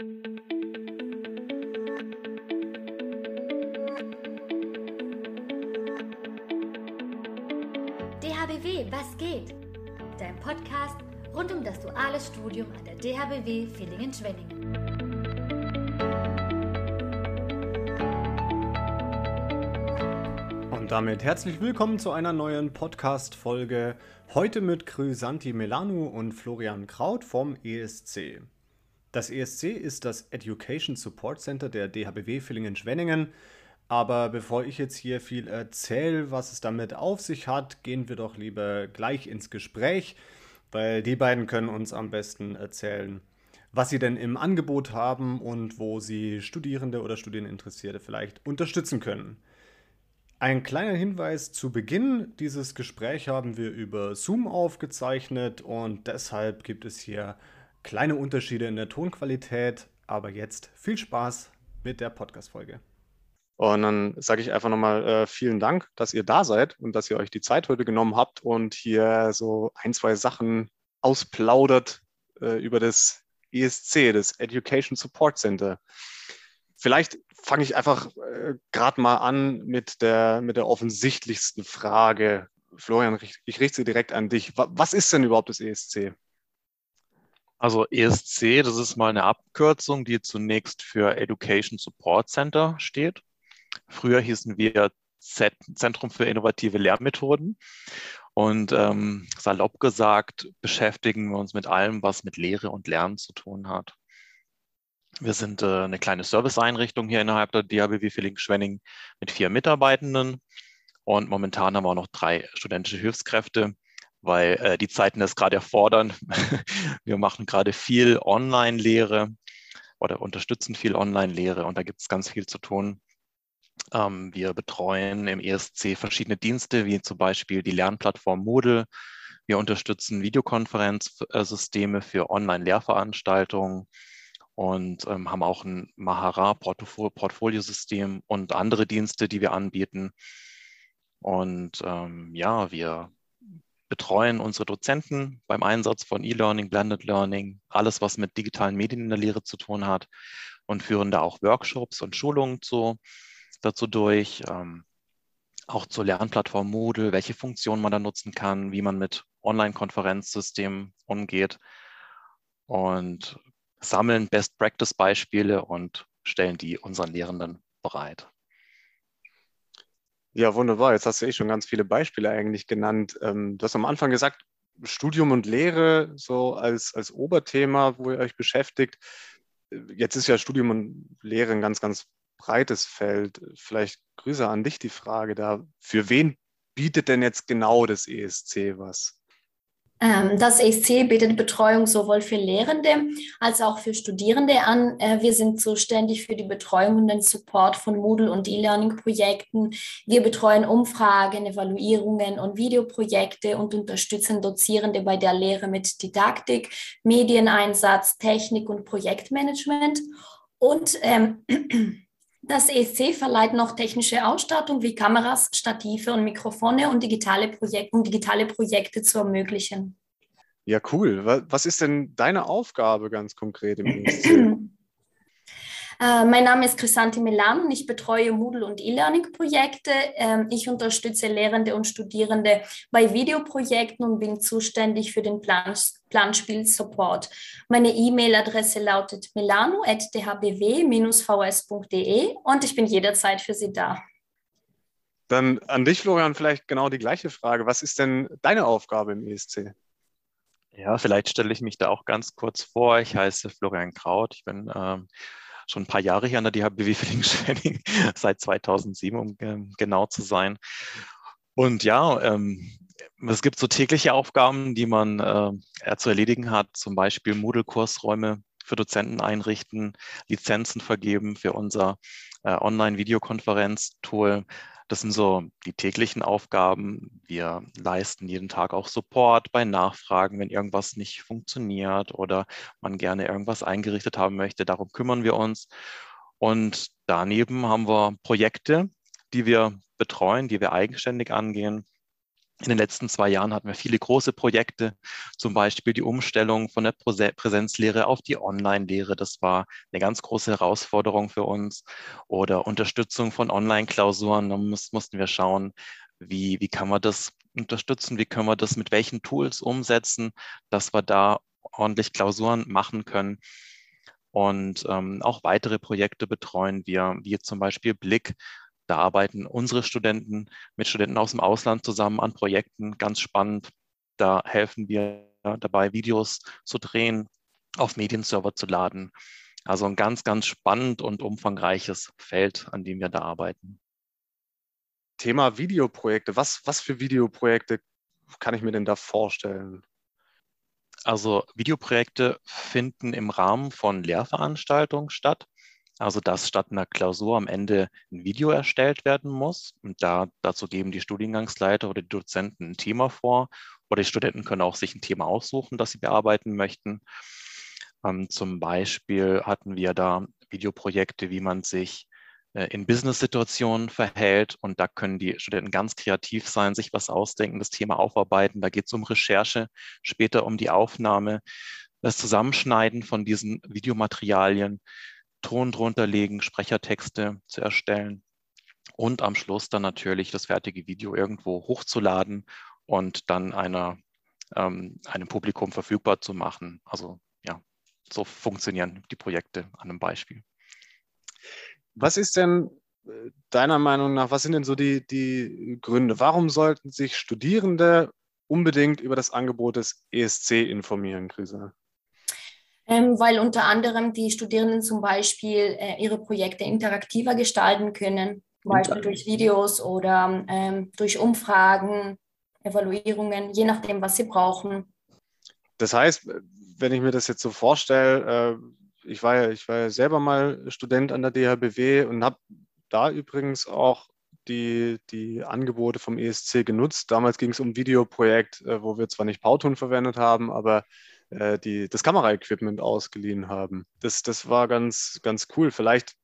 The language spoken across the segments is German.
DHBW, was geht? Dein Podcast rund um das duale Studium an der DHBW Villingen-Schwenningen. Und damit herzlich willkommen zu einer neuen Podcast-Folge. Heute mit Chrysanti Melanu und Florian Kraut vom ESC. Das ESC ist das Education Support Center der DHBW Villingen-Schwenningen. Aber bevor ich jetzt hier viel erzähle, was es damit auf sich hat, gehen wir doch lieber gleich ins Gespräch, weil die beiden können uns am besten erzählen, was sie denn im Angebot haben und wo sie Studierende oder Studieninteressierte vielleicht unterstützen können. Ein kleiner Hinweis zu Beginn. Dieses Gespräch haben wir über Zoom aufgezeichnet und deshalb gibt es hier kleine Unterschiede in der Tonqualität. Aber jetzt viel Spaß mit der Podcast-Folge. Und dann sage ich einfach nochmal äh, vielen Dank, dass ihr da seid und dass ihr euch die Zeit heute genommen habt und hier so ein, zwei Sachen ausplaudert äh, über das ESC, das Education Support Center. Vielleicht fange ich einfach äh, gerade mal an mit der, mit der offensichtlichsten Frage. Florian, ich richte sie direkt an dich. Was ist denn überhaupt das ESC? Also ESC, das ist mal eine Abkürzung, die zunächst für Education Support Center steht. Früher hießen wir Z Zentrum für innovative Lehrmethoden. Und ähm, salopp gesagt, beschäftigen wir uns mit allem, was mit Lehre und Lernen zu tun hat. Wir sind äh, eine kleine Serviceeinrichtung hier innerhalb der DHBW Villingen-Schwenning mit vier Mitarbeitenden. Und momentan haben wir auch noch drei studentische Hilfskräfte, weil äh, die Zeiten das gerade erfordern. wir machen gerade viel Online-Lehre oder unterstützen viel Online-Lehre und da gibt es ganz viel zu tun. Ähm, wir betreuen im ESC verschiedene Dienste, wie zum Beispiel die Lernplattform Moodle. Wir unterstützen Videokonferenzsysteme für Online-Lehrveranstaltungen und ähm, haben auch ein Mahara-Portfoliosystem und andere Dienste, die wir anbieten. Und ähm, ja, wir betreuen unsere Dozenten beim Einsatz von E-Learning, Blended Learning, alles, was mit digitalen Medien in der Lehre zu tun hat und führen da auch Workshops und Schulungen zu dazu durch, ähm, auch zur Lernplattform Moodle, welche Funktionen man da nutzen kann, wie man mit Online-Konferenzsystemen umgeht und sammeln Best-Practice-Beispiele und stellen die unseren Lehrenden bereit. Ja, wunderbar. Jetzt hast du eh schon ganz viele Beispiele eigentlich genannt. Ähm, du hast am Anfang gesagt, Studium und Lehre so als, als Oberthema, wo ihr euch beschäftigt. Jetzt ist ja Studium und Lehre ein ganz, ganz breites Feld. Vielleicht Grüße an dich die Frage da. Für wen bietet denn jetzt genau das ESC was? Ähm, das ESC bietet Betreuung sowohl für Lehrende als auch für Studierende an. Äh, wir sind zuständig für die Betreuung und den Support von Moodle- und E-Learning-Projekten. Wir betreuen Umfragen, Evaluierungen und Videoprojekte und unterstützen Dozierende bei der Lehre mit Didaktik, Medieneinsatz, Technik und Projektmanagement. Und ähm, Das ESC verleiht noch technische Ausstattung wie Kameras, Stative und Mikrofone und digitale, Projek um digitale Projekte zu ermöglichen. Ja, cool. Was ist denn deine Aufgabe ganz konkret im ESC? Äh, mein Name ist Chrysanthi Melan und ich betreue Moodle- und E-Learning-Projekte. Ähm, ich unterstütze Lehrende und Studierende bei Videoprojekten und bin zuständig für den Plan Planspiel-Support. Meine E-Mail-Adresse lautet melano.dhbw-vs.de und ich bin jederzeit für Sie da. Dann an dich, Florian, vielleicht genau die gleiche Frage. Was ist denn deine Aufgabe im ESC? Ja, vielleicht stelle ich mich da auch ganz kurz vor. Ich heiße Florian Kraut. Ich bin ähm, schon ein paar Jahre hier an der DHBW Villingen-Schwenning, seit 2007, um ähm, genau zu sein. Und ja, ähm, es gibt so tägliche Aufgaben, die man äh, zu erledigen hat, zum Beispiel Moodle-Kursräume für Dozenten einrichten, Lizenzen vergeben für unser äh, Online-Videokonferenz-Tool, das sind so die täglichen Aufgaben. Wir leisten jeden Tag auch Support bei Nachfragen, wenn irgendwas nicht funktioniert oder man gerne irgendwas eingerichtet haben möchte. Darum kümmern wir uns. Und daneben haben wir Projekte, die wir betreuen, die wir eigenständig angehen. In den letzten zwei Jahren hatten wir viele große Projekte, zum Beispiel die Umstellung von der Präsenzlehre auf die Online-Lehre. Das war eine ganz große Herausforderung für uns. Oder Unterstützung von Online-Klausuren. Da muss, mussten wir schauen, wie, wie kann man das unterstützen, wie können wir das mit welchen Tools umsetzen, dass wir da ordentlich Klausuren machen können. Und ähm, auch weitere Projekte betreuen wir, wie zum Beispiel Blick. Da arbeiten unsere Studenten mit Studenten aus dem Ausland zusammen an Projekten, ganz spannend. Da helfen wir dabei, Videos zu drehen, auf Medienserver zu laden. Also ein ganz, ganz spannend und umfangreiches Feld, an dem wir da arbeiten. Thema Videoprojekte. Was, was für Videoprojekte kann ich mir denn da vorstellen? Also Videoprojekte finden im Rahmen von Lehrveranstaltungen statt. Also dass statt einer Klausur am Ende ein Video erstellt werden muss. Und da, dazu geben die Studiengangsleiter oder die Dozenten ein Thema vor. Oder die Studenten können auch sich ein Thema aussuchen, das sie bearbeiten möchten. Ähm, zum Beispiel hatten wir da Videoprojekte, wie man sich äh, in Business-Situationen verhält. Und da können die Studenten ganz kreativ sein, sich was ausdenken, das Thema aufarbeiten. Da geht es um Recherche, später um die Aufnahme, das Zusammenschneiden von diesen Videomaterialien. Ton drunter legen, Sprechertexte zu erstellen und am Schluss dann natürlich das fertige Video irgendwo hochzuladen und dann einer, ähm, einem Publikum verfügbar zu machen. Also ja, so funktionieren die Projekte an einem Beispiel. Was ist denn äh, deiner Meinung nach, was sind denn so die, die Gründe? Warum sollten sich Studierende unbedingt über das Angebot des ESC informieren, Krise? Ähm, weil unter anderem die Studierenden zum Beispiel äh, ihre Projekte interaktiver gestalten können, zum Beispiel durch Videos oder ähm, durch Umfragen, Evaluierungen, je nachdem, was sie brauchen. Das heißt, wenn ich mir das jetzt so vorstelle, äh, ich, war ja, ich war ja selber mal Student an der DHBW und habe da übrigens auch die, die Angebote vom ESC genutzt. Damals ging es um ein Videoprojekt, äh, wo wir zwar nicht Pauton verwendet haben, aber äh, die, das Kameraequipment ausgeliehen haben. Das, das war ganz, ganz cool. Vielleicht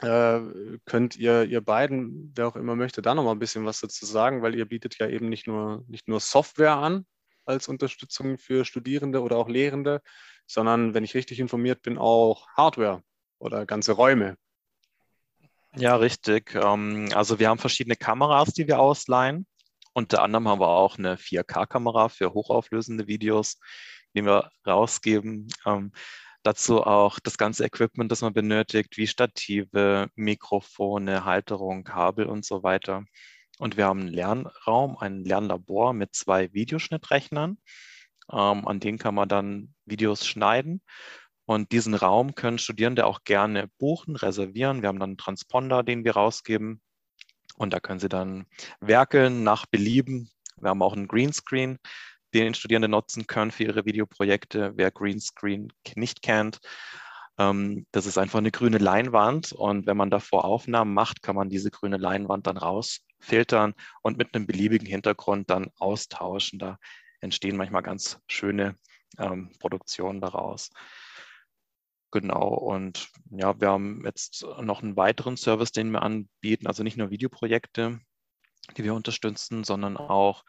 äh, könnt ihr, ihr beiden, wer auch immer möchte, da noch mal ein bisschen was dazu sagen, weil ihr bietet ja eben nicht nur, nicht nur Software an als Unterstützung für Studierende oder auch Lehrende, sondern, wenn ich richtig informiert bin, auch Hardware oder ganze Räume. Ja, richtig. Ähm, also wir haben verschiedene Kameras, die wir ausleihen. Unter anderem haben wir auch eine 4K-Kamera für hochauflösende Videos den wir rausgeben. Ähm, dazu auch das ganze Equipment, das man benötigt, wie Stative, Mikrofone, Halterung, Kabel und so weiter. Und wir haben einen Lernraum, ein Lernlabor mit zwei Videoschnittrechnern. Ähm, an denen kann man dann Videos schneiden. Und diesen Raum können Studierende auch gerne buchen, reservieren. Wir haben dann einen Transponder, den wir rausgeben. Und da können sie dann werkeln nach Belieben. Wir haben auch einen Greenscreen, den Studierende nutzen können für ihre Videoprojekte. Wer Greenscreen nicht kennt, ähm, das ist einfach eine grüne Leinwand und wenn man davor Aufnahmen macht, kann man diese grüne Leinwand dann rausfiltern und mit einem beliebigen Hintergrund dann austauschen. Da entstehen manchmal ganz schöne ähm, Produktionen daraus. Genau, und ja, wir haben jetzt noch einen weiteren Service, den wir anbieten, also nicht nur Videoprojekte, die wir unterstützen, sondern auch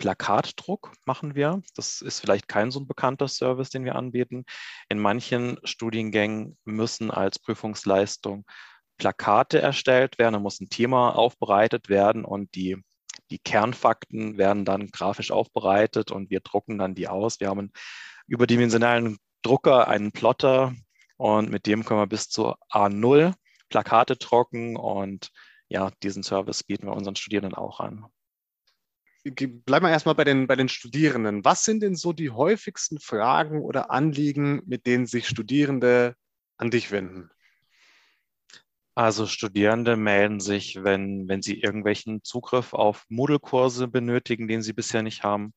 Plakatdruck machen wir. Das ist vielleicht kein so ein bekannter Service, den wir anbieten. In manchen Studiengängen müssen als Prüfungsleistung Plakate erstellt werden. Da muss ein Thema aufbereitet werden und die, die Kernfakten werden dann grafisch aufbereitet und wir drucken dann die aus. Wir haben einen überdimensionalen Drucker, einen Plotter und mit dem können wir bis zu A0 Plakate drucken und ja, diesen Service bieten wir unseren Studierenden auch an bleiben wir erstmal bei den, bei den Studierenden. Was sind denn so die häufigsten Fragen oder Anliegen, mit denen sich Studierende an dich wenden? Also Studierende melden sich, wenn, wenn sie irgendwelchen Zugriff auf Moodle-Kurse benötigen, den sie bisher nicht haben,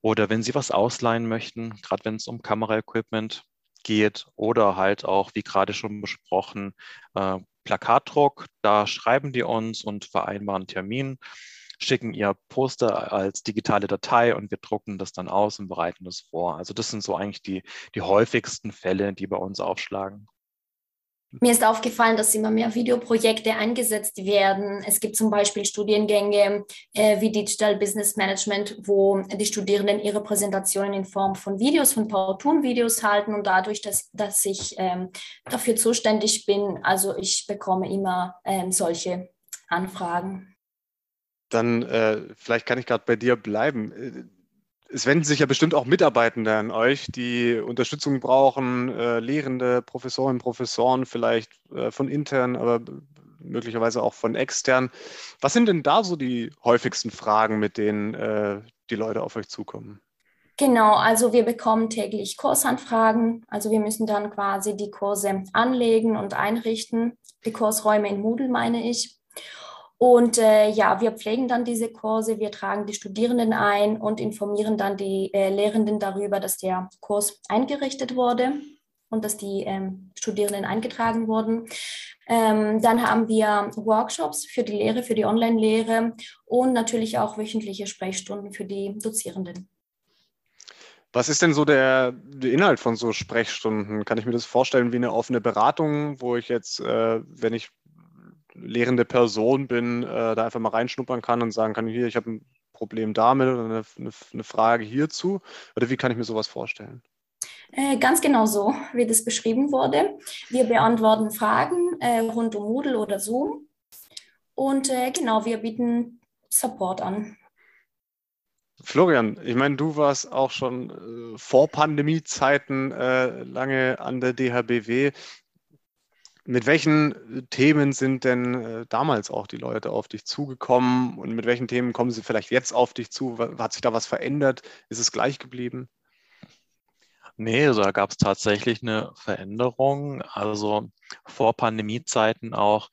oder wenn sie was ausleihen möchten, gerade wenn es um Kameraequipment geht, oder halt auch, wie gerade schon besprochen, äh, Plakatdruck. Da schreiben die uns und vereinbaren Termin schicken ihr Poster als digitale Datei und wir drucken das dann aus und bereiten das vor. Also das sind so eigentlich die, die häufigsten Fälle, die bei uns aufschlagen. Mir ist aufgefallen, dass immer mehr Videoprojekte eingesetzt werden. Es gibt zum Beispiel Studiengänge äh, wie Digital Business Management, wo die Studierenden ihre Präsentationen in Form von Videos, von PowerToon-Videos halten und dadurch, dass, dass ich ähm, dafür zuständig bin, also ich bekomme immer ähm, solche Anfragen. Dann äh, vielleicht kann ich gerade bei dir bleiben äh, es wenden sich ja bestimmt auch Mitarbeitende an euch, die Unterstützung brauchen, äh, Lehrende, Professorinnen, Professoren, vielleicht äh, von intern, aber möglicherweise auch von extern. Was sind denn da so die häufigsten Fragen, mit denen äh, die Leute auf euch zukommen? Genau, also wir bekommen täglich Kursanfragen. Also wir müssen dann quasi die Kurse anlegen und einrichten. Die Kursräume in Moodle meine ich. Und äh, ja, wir pflegen dann diese Kurse, wir tragen die Studierenden ein und informieren dann die äh, Lehrenden darüber, dass der Kurs eingerichtet wurde und dass die ähm, Studierenden eingetragen wurden. Ähm, dann haben wir Workshops für die Lehre, für die Online-Lehre und natürlich auch wöchentliche Sprechstunden für die Dozierenden. Was ist denn so der, der, Inhalt von so Sprechstunden? Kann ich mir das vorstellen wie eine offene Beratung, wo ich jetzt, äh, wenn ich lehrende Person bin, äh, da einfach mal reinschnuppern kann und sagen kann, hier, ich habe ein Problem damit oder eine, eine, eine, Frage hierzu? Oder wie kann ich mir sowas vorstellen? Äh, ganz genau so, wie das beschrieben wurde. Wir beantworten Fragen äh, rund um Moodle oder Zoom. Und äh, genau, wir bieten Support an. Florian, ich meine, du warst auch schon äh, vor Pandemiezeiten äh, lange an der DHBW. Mit welchen äh, Themen sind denn äh, damals auch die Leute auf dich zugekommen und mit welchen Themen kommen sie vielleicht jetzt auf dich zu? Hat sich da was verändert? Ist es gleich geblieben? Nee, also da gab es tatsächlich eine Veränderung. Also vor Pandemiezeiten auch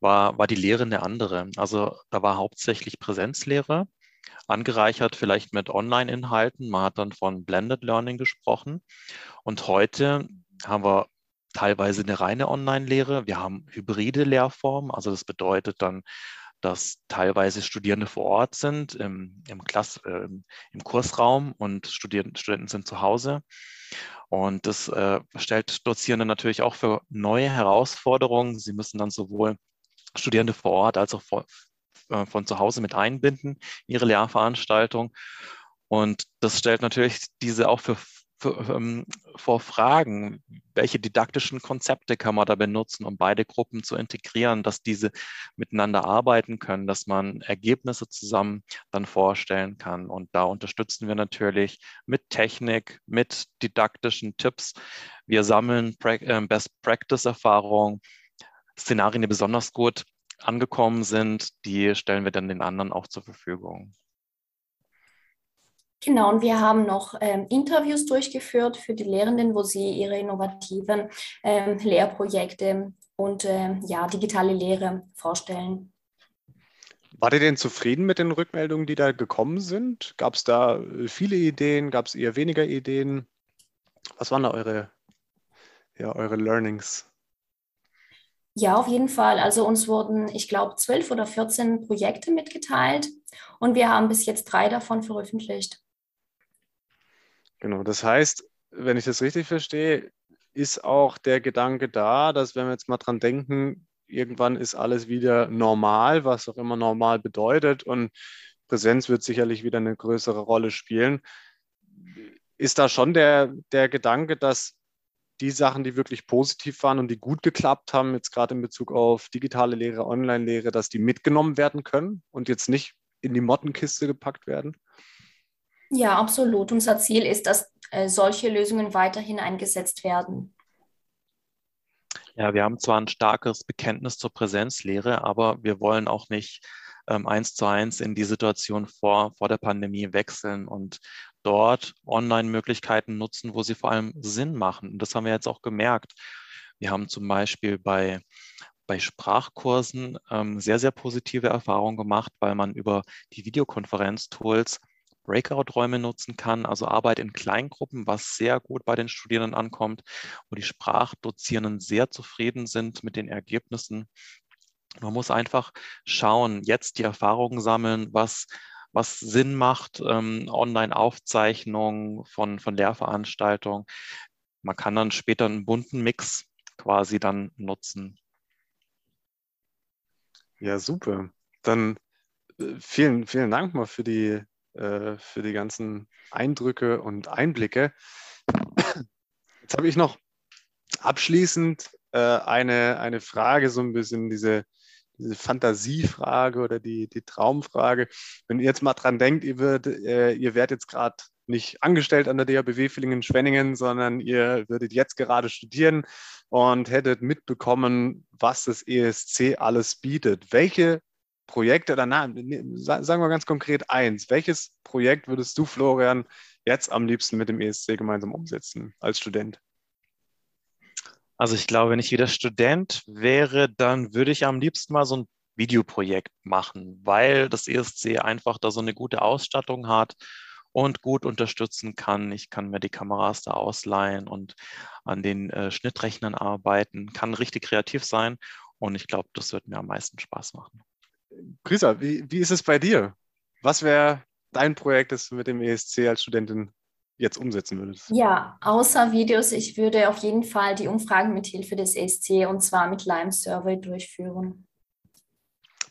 war, war die Lehre eine andere. Also da war hauptsächlich Präsenzlehre, angereichert vielleicht mit Online-Inhalten. Man hat dann von Blended Learning gesprochen. Und heute haben wir teilweise eine reine Online-Lehre. Wir haben hybride Lehrformen, also das bedeutet dann, dass teilweise Studierende vor Ort sind im, im, Klass, äh, im Kursraum und Studierenden, Studenten sind zu Hause. Und das äh, stellt Dozierende natürlich auch für neue Herausforderungen. Sie müssen dann sowohl Studierende vor Ort als auch vor, äh, von zu Hause mit einbinden in ihre Lehrveranstaltung. Und das stellt natürlich diese auch für für, ähm, vor Fragen, welche didaktischen Konzepte kann man da benutzen, um beide Gruppen zu integrieren, dass diese miteinander arbeiten können, dass man Ergebnisse zusammen dann vorstellen kann. Und da unterstützen wir natürlich mit Technik, mit didaktischen Tipps. Wir sammeln äh, Best Practice-Erfahrungen, Szenarien, die besonders gut angekommen sind, die stellen wir dann den anderen auch zur Verfügung. Genau, und wir haben noch ähm, Interviews durchgeführt für die Lehrenden, wo sie ihre innovativen ähm, Lehrprojekte und ähm, ja, digitale Lehre vorstellen. Wart ihr denn zufrieden mit den Rückmeldungen, die da gekommen sind? Gab es da äh, viele Ideen? Gab es eher weniger Ideen? Was waren da eure, ja, eure Learnings? Ja, auf jeden Fall. Also uns wurden, ich glaube, zwölf oder 14 Projekte mitgeteilt und wir haben bis jetzt drei davon veröffentlicht. Genau, das heißt, wenn ich das richtig verstehe, ist auch der Gedanke da, dass wenn wir jetzt mal dran denken, irgendwann ist alles wieder normal, was auch immer normal bedeutet und Präsenz wird sicherlich wieder eine größere Rolle spielen. Ist da schon der, der Gedanke, dass die Sachen, die wirklich positiv waren und die gut geklappt haben, jetzt gerade in Bezug auf digitale Lehre, Online-Lehre, dass die mitgenommen werden können und jetzt nicht in die Mottenkiste gepackt werden? Ja, absolut. Unser Ziel ist, dass äh, solche Lösungen weiterhin eingesetzt werden. Ja, wir haben zwar ein starkes Bekenntnis zur Präsenzlehre, aber wir wollen auch nicht ähm, eins zu eins in die Situation vor, vor der Pandemie wechseln und dort Online-Möglichkeiten nutzen, wo sie vor allem Sinn machen. Und das haben wir jetzt auch gemerkt. Wir haben zum Beispiel bei, bei Sprachkursen ähm, sehr, sehr positive Erfahrungen gemacht, weil man über die Videokonferenz-Tools Breakout-Räume nutzen kann, also Arbeit in Kleingruppen, was sehr gut bei den Studierenden ankommt, wo die Sprachdozierenden sehr zufrieden sind mit den Ergebnissen. Man muss einfach schauen, jetzt die Erfahrungen sammeln, was, was Sinn macht, ähm, Online-Aufzeichnungen von, von Lehrveranstaltungen. Man kann dann später einen bunten Mix quasi dann nutzen. Ja, super. Dann äh, vielen, vielen Dank mal für die, äh, für die ganzen Eindrücke und Einblicke. Jetzt habe ich noch abschließend äh, eine, eine Frage, so ein bisschen diese, diese Fantasiefrage oder die, die Traumfrage. Wenn ihr jetzt mal dran denkt, ihr, würd, äh, ihr werdet jetzt gerade nicht angestellt an der DHBW Villingen-Schwenningen, sondern ihr würdet jetzt gerade studieren und hättet mitbekommen, was das ESC alles bietet. Welche Projekte, oder na, sagen wir ganz konkret eins, welches Projekt würdest du, Florian, jetzt am liebsten mit dem ESC gemeinsam umsetzen als Student? Also ich glaube, wenn ich wieder Student wäre, dann würde ich am liebsten mal so ein Videoprojekt machen, weil das ESC einfach da so eine gute Ausstattung hat und gut unterstützen kann. Ich kann mir die Kameras da ausleihen und an den äh, Schnittrechnern arbeiten, kann richtig kreativ sein und ich glaube, das wird mir am meisten Spaß machen. Grüßer, wie, wie ist es bei dir? Was wäre dein Projekt, das du mit dem ESC als Studentin jetzt umsetzen würdest? Ja, außer Videos, ich würde auf jeden Fall die Umfragen mit Hilfe des ESC und zwar mit Lime Survey durchführen.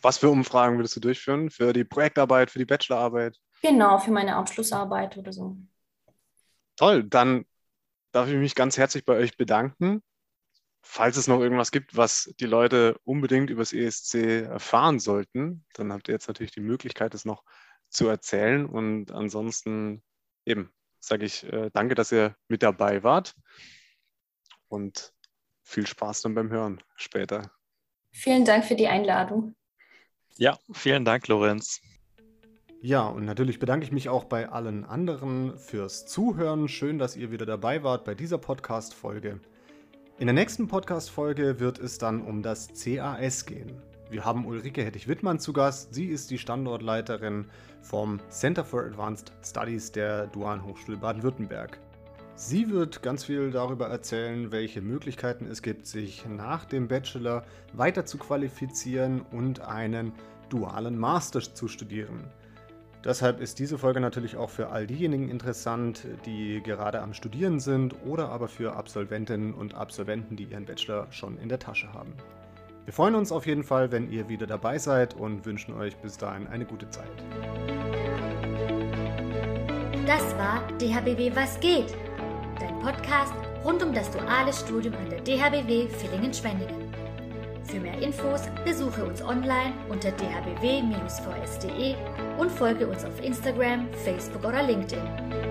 Was für Umfragen würdest du durchführen? Für die Projektarbeit, für die Bachelorarbeit? Genau, für meine Abschlussarbeit oder so. Toll, dann darf ich mich ganz herzlich bei euch bedanken. Falls es noch irgendwas gibt, was die Leute unbedingt über das ESC erfahren sollten, dann habt ihr jetzt natürlich die Möglichkeit, es noch zu erzählen. Und ansonsten eben sage ich äh, danke, dass ihr mit dabei wart und viel Spaß dann beim Hören später. Vielen Dank für die Einladung. Ja, vielen Dank, Lorenz. Ja, und natürlich bedanke ich mich auch bei allen anderen fürs Zuhören. Schön, dass ihr wieder dabei wart bei dieser Podcast-Folge. In der nächsten Podcast-Folge wird es dann um das CAS gehen. Wir haben Ulrike Hettich-Wittmann zu Gast. Sie ist die Standortleiterin vom Center for Advanced Studies der Dualen Hochschule Baden-Württemberg. Sie wird ganz viel darüber erzählen, welche Möglichkeiten es gibt, sich nach dem Bachelor weiter zu qualifizieren und einen dualen Master zu studieren. Deshalb ist diese Folge natürlich auch für all diejenigen interessant, die gerade am Studieren sind oder aber für Absolventinnen und Absolventen, die ihren Bachelor schon in der Tasche haben. Wir freuen uns auf jeden Fall, wenn ihr wieder dabei seid und wünschen euch bis dahin eine gute Zeit. Das war DHBW Was geht? Dein Podcast rund um das duale Studium an der DHBW Villingen-Schwenningen. Für mehr Infos besuche uns online unter dhbw-vs.de und folge uns auf Instagram, Facebook oder LinkedIn.